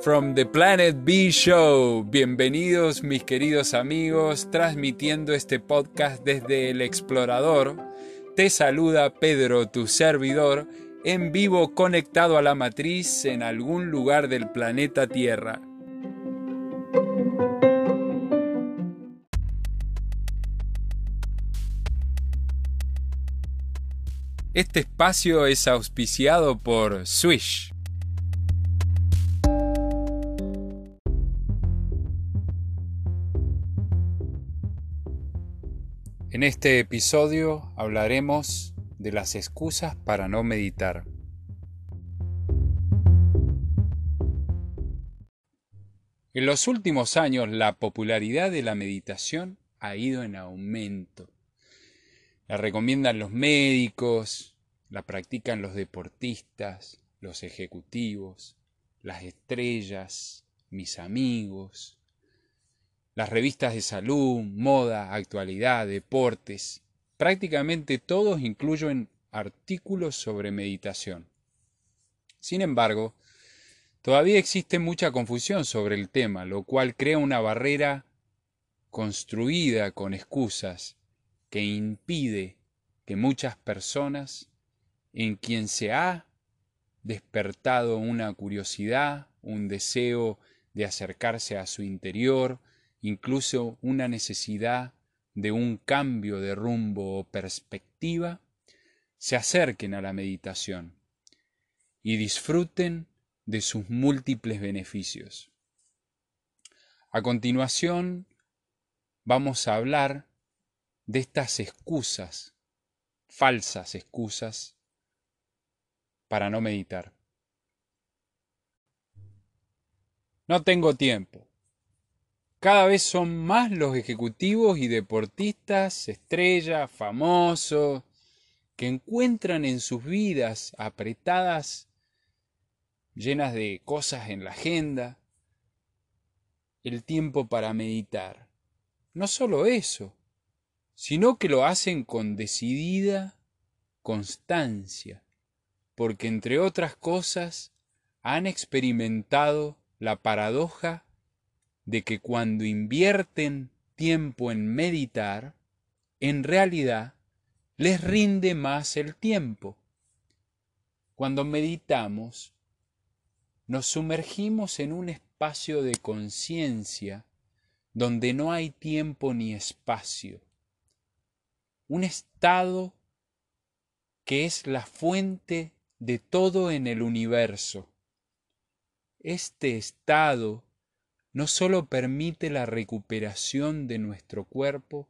From the Planet B Show, bienvenidos mis queridos amigos, transmitiendo este podcast desde el explorador. Te saluda Pedro, tu servidor, en vivo conectado a la matriz en algún lugar del planeta Tierra. Este espacio es auspiciado por Swish. En este episodio hablaremos de las excusas para no meditar. En los últimos años la popularidad de la meditación ha ido en aumento. La recomiendan los médicos, la practican los deportistas, los ejecutivos, las estrellas, mis amigos, las revistas de salud, moda, actualidad, deportes. Prácticamente todos incluyen artículos sobre meditación. Sin embargo, todavía existe mucha confusión sobre el tema, lo cual crea una barrera construida con excusas que impide que muchas personas en quien se ha despertado una curiosidad, un deseo de acercarse a su interior, incluso una necesidad de un cambio de rumbo o perspectiva, se acerquen a la meditación y disfruten de sus múltiples beneficios. A continuación, vamos a hablar de estas excusas, falsas excusas, para no meditar. No tengo tiempo. Cada vez son más los ejecutivos y deportistas, estrellas, famosos, que encuentran en sus vidas apretadas, llenas de cosas en la agenda, el tiempo para meditar. No solo eso, sino que lo hacen con decidida constancia, porque entre otras cosas han experimentado la paradoja de que cuando invierten tiempo en meditar, en realidad les rinde más el tiempo. Cuando meditamos, nos sumergimos en un espacio de conciencia donde no hay tiempo ni espacio un estado que es la fuente de todo en el universo. Este estado no sólo permite la recuperación de nuestro cuerpo,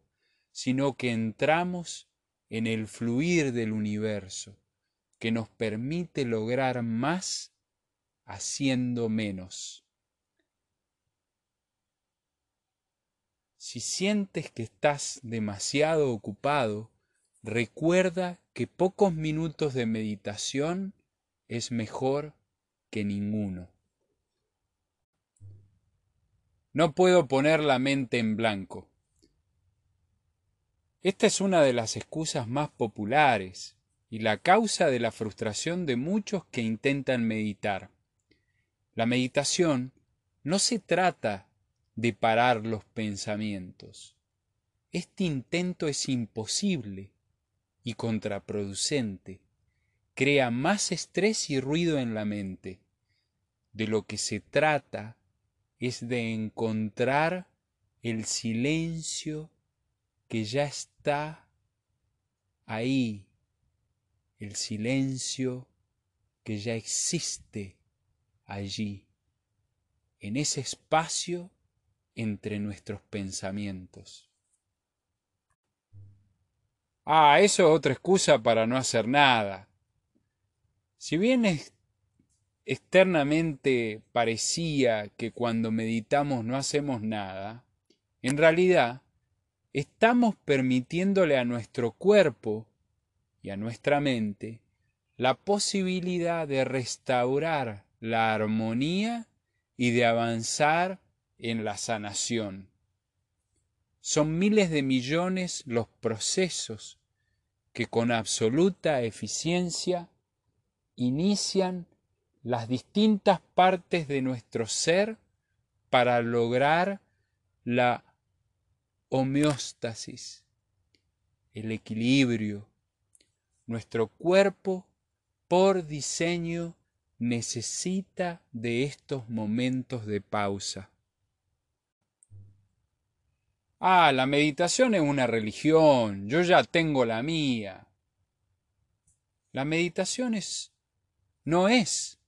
sino que entramos en el fluir del universo, que nos permite lograr más haciendo menos. Si sientes que estás demasiado ocupado, recuerda que pocos minutos de meditación es mejor que ninguno. No puedo poner la mente en blanco. Esta es una de las excusas más populares y la causa de la frustración de muchos que intentan meditar. La meditación no se trata de parar los pensamientos. Este intento es imposible y contraproducente. Crea más estrés y ruido en la mente. De lo que se trata es de encontrar el silencio que ya está ahí, el silencio que ya existe allí, en ese espacio entre nuestros pensamientos. Ah, eso es otra excusa para no hacer nada. Si bien externamente parecía que cuando meditamos no hacemos nada, en realidad estamos permitiéndole a nuestro cuerpo y a nuestra mente la posibilidad de restaurar la armonía y de avanzar en la sanación. Son miles de millones los procesos que con absoluta eficiencia inician las distintas partes de nuestro ser para lograr la homeostasis, el equilibrio. Nuestro cuerpo, por diseño, necesita de estos momentos de pausa. Ah, la meditación es una religión, yo ya tengo la mía. La meditación es, no es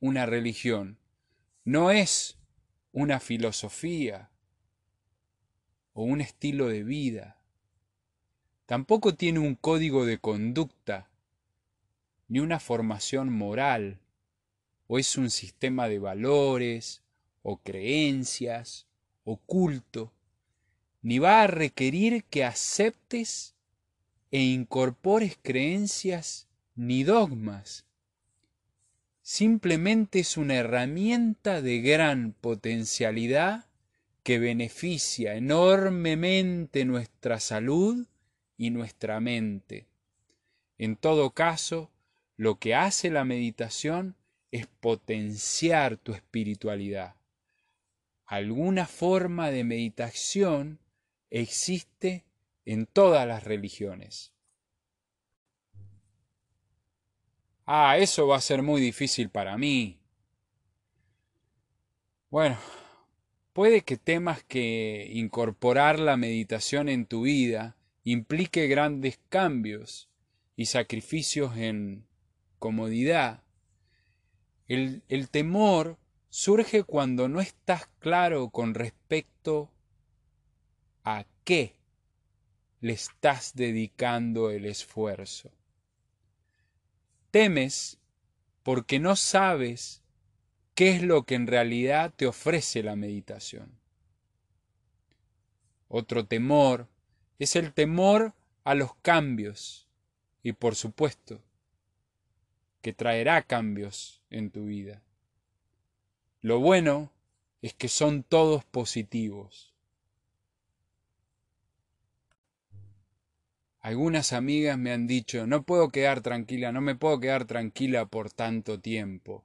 una religión, no es una filosofía o un estilo de vida. Tampoco tiene un código de conducta, ni una formación moral, o es un sistema de valores, o creencias, o culto ni va a requerir que aceptes e incorpores creencias ni dogmas. Simplemente es una herramienta de gran potencialidad que beneficia enormemente nuestra salud y nuestra mente. En todo caso, lo que hace la meditación es potenciar tu espiritualidad. Alguna forma de meditación existe en todas las religiones. Ah, eso va a ser muy difícil para mí. Bueno, puede que temas que incorporar la meditación en tu vida implique grandes cambios y sacrificios en comodidad. El, el temor surge cuando no estás claro con respecto a qué le estás dedicando el esfuerzo. Temes porque no sabes qué es lo que en realidad te ofrece la meditación. Otro temor es el temor a los cambios y por supuesto que traerá cambios en tu vida. Lo bueno es que son todos positivos. Algunas amigas me han dicho, no puedo quedar tranquila, no me puedo quedar tranquila por tanto tiempo.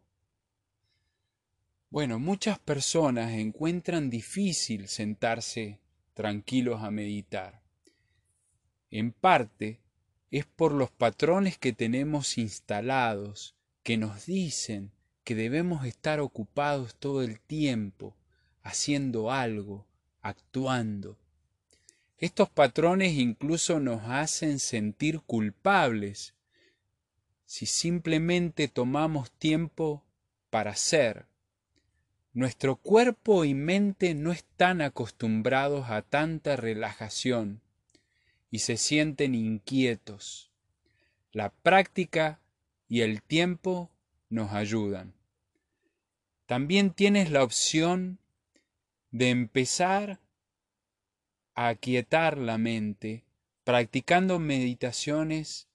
Bueno, muchas personas encuentran difícil sentarse tranquilos a meditar. En parte es por los patrones que tenemos instalados que nos dicen que debemos estar ocupados todo el tiempo, haciendo algo, actuando. Estos patrones incluso nos hacen sentir culpables si simplemente tomamos tiempo para ser. Nuestro cuerpo y mente no están acostumbrados a tanta relajación y se sienten inquietos. La práctica y el tiempo nos ayudan. También tienes la opción de empezar a aquietar la mente practicando meditaciones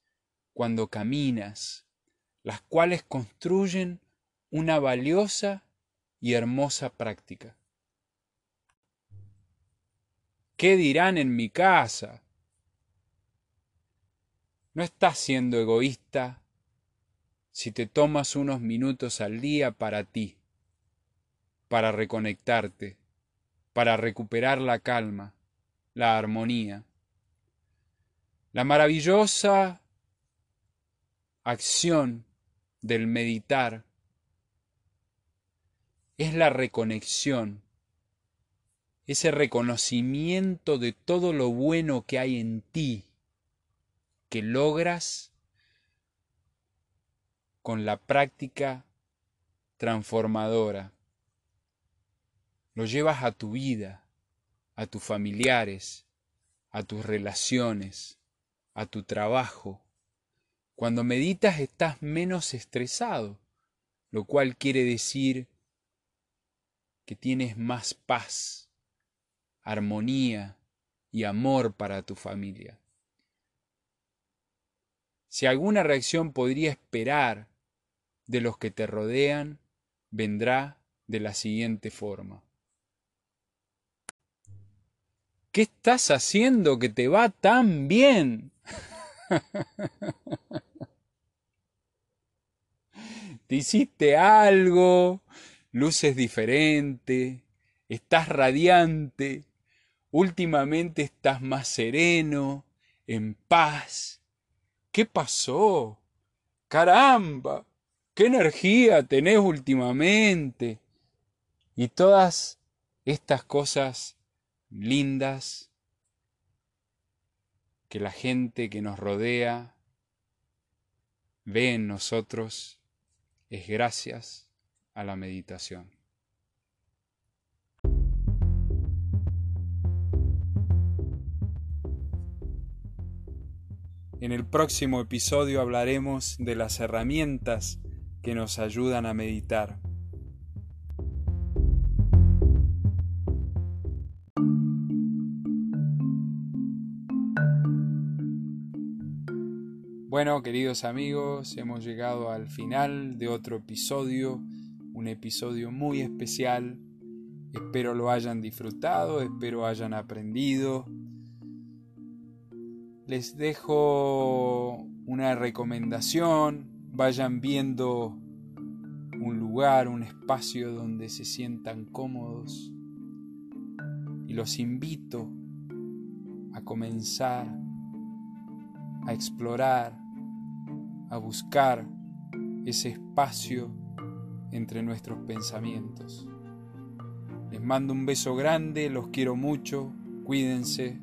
cuando caminas, las cuales construyen una valiosa y hermosa práctica. ¿Qué dirán en mi casa? No estás siendo egoísta si te tomas unos minutos al día para ti, para reconectarte, para recuperar la calma, la armonía. La maravillosa acción del meditar es la reconexión, ese reconocimiento de todo lo bueno que hay en ti, que logras con la práctica transformadora. Lo llevas a tu vida, a tus familiares, a tus relaciones, a tu trabajo. Cuando meditas estás menos estresado, lo cual quiere decir que tienes más paz, armonía y amor para tu familia. Si alguna reacción podría esperar de los que te rodean, vendrá de la siguiente forma. ¿Qué estás haciendo que te va tan bien? Te hiciste algo, luces diferente, estás radiante, últimamente estás más sereno, en paz. ¿Qué pasó? Caramba, qué energía tenés últimamente. Y todas estas cosas lindas que la gente que nos rodea ve en nosotros es gracias a la meditación. En el próximo episodio hablaremos de las herramientas que nos ayudan a meditar. Bueno, queridos amigos, hemos llegado al final de otro episodio, un episodio muy especial. Espero lo hayan disfrutado, espero hayan aprendido. Les dejo una recomendación, vayan viendo un lugar, un espacio donde se sientan cómodos y los invito a comenzar a explorar a buscar ese espacio entre nuestros pensamientos. Les mando un beso grande, los quiero mucho, cuídense,